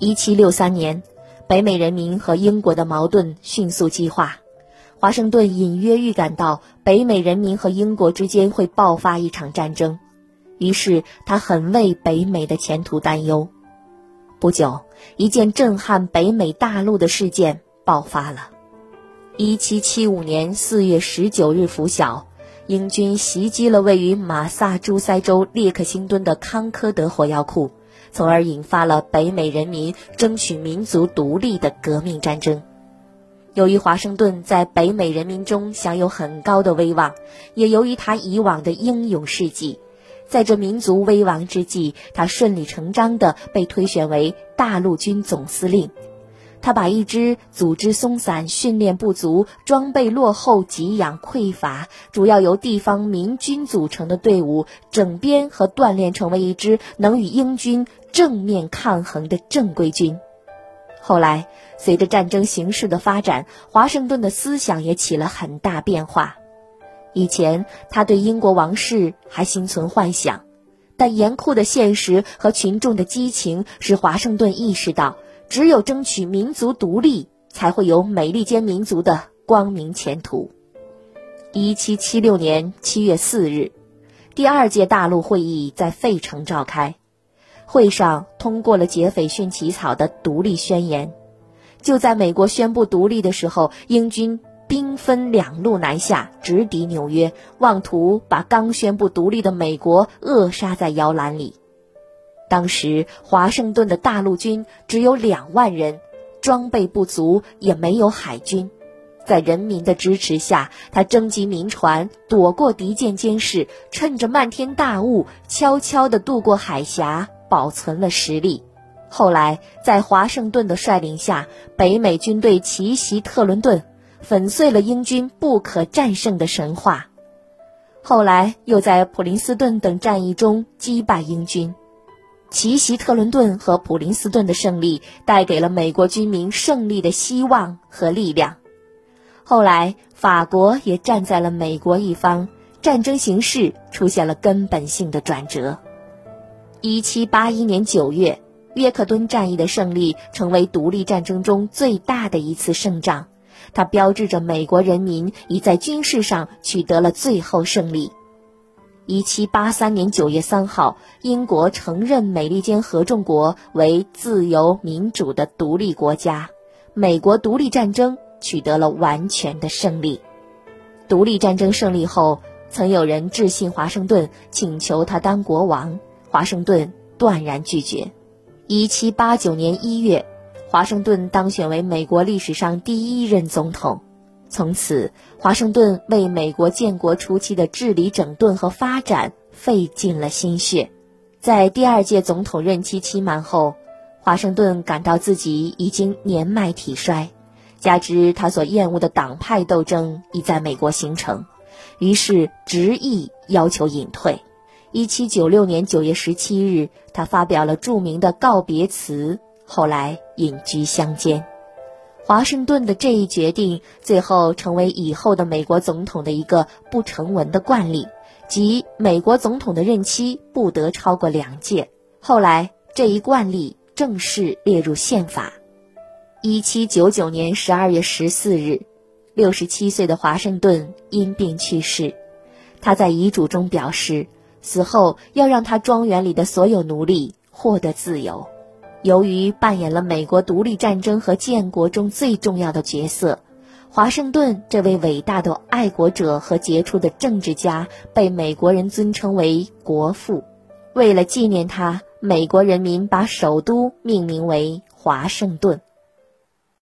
一七六三年，北美人民和英国的矛盾迅速激化，华盛顿隐约预感到北美人民和英国之间会爆发一场战争，于是他很为北美的前途担忧。不久，一件震撼北美大陆的事件爆发了。一七七五年四月十九日拂晓，英军袭击了位于马萨诸塞州列克星敦的康科德火药库。从而引发了北美人民争取民族独立的革命战争。由于华盛顿在北美人民中享有很高的威望，也由于他以往的英勇事迹，在这民族危亡之际，他顺理成章地被推选为大陆军总司令。他把一支组织松散、训练不足、装备落后、给养匮乏、主要由地方民军组成的队伍整编和锻炼成为一支能与英军正面抗衡的正规军。后来，随着战争形势的发展，华盛顿的思想也起了很大变化。以前，他对英国王室还心存幻想，但严酷的现实和群众的激情使华盛顿意识到。只有争取民族独立，才会有美利坚民族的光明前途。一七七六年七月四日，第二届大陆会议在费城召开，会上通过了杰斐逊起草的独立宣言。就在美国宣布独立的时候，英军兵分两路南下，直抵纽约，妄图把刚宣布独立的美国扼杀在摇篮里。当时华盛顿的大陆军只有两万人，装备不足，也没有海军。在人民的支持下，他征集民船，躲过敌舰监视，趁着漫天大雾，悄悄地渡过海峡，保存了实力。后来，在华盛顿的率领下，北美军队奇袭特伦顿，粉碎了英军不可战胜的神话。后来，又在普林斯顿等战役中击败英军。奇袭特伦顿和普林斯顿的胜利，带给了美国军民胜利的希望和力量。后来，法国也站在了美国一方，战争形势出现了根本性的转折。一七八一年九月，约克敦战役的胜利成为独立战争中最大的一次胜仗，它标志着美国人民已在军事上取得了最后胜利。一七八三年九月三号，英国承认美利坚合众国为自由民主的独立国家，美国独立战争取得了完全的胜利。独立战争胜利后，曾有人致信华盛顿，请求他当国王，华盛顿断然拒绝。一七八九年一月，华盛顿当选为美国历史上第一任总统。从此，华盛顿为美国建国初期的治理整顿和发展费尽了心血。在第二届总统任期期满后，华盛顿感到自己已经年迈体衰，加之他所厌恶的党派斗争已在美国形成，于是执意要求隐退。一七九六年九月十七日，他发表了著名的告别词，后来隐居乡间。华盛顿的这一决定，最后成为以后的美国总统的一个不成文的惯例，即美国总统的任期不得超过两届。后来，这一惯例正式列入宪法。一七九九年十二月十四日，六十七岁的华盛顿因病去世。他在遗嘱中表示，死后要让他庄园里的所有奴隶获得自由。由于扮演了美国独立战争和建国中最重要的角色，华盛顿这位伟大的爱国者和杰出的政治家被美国人尊称为“国父”。为了纪念他，美国人民把首都命名为华盛顿。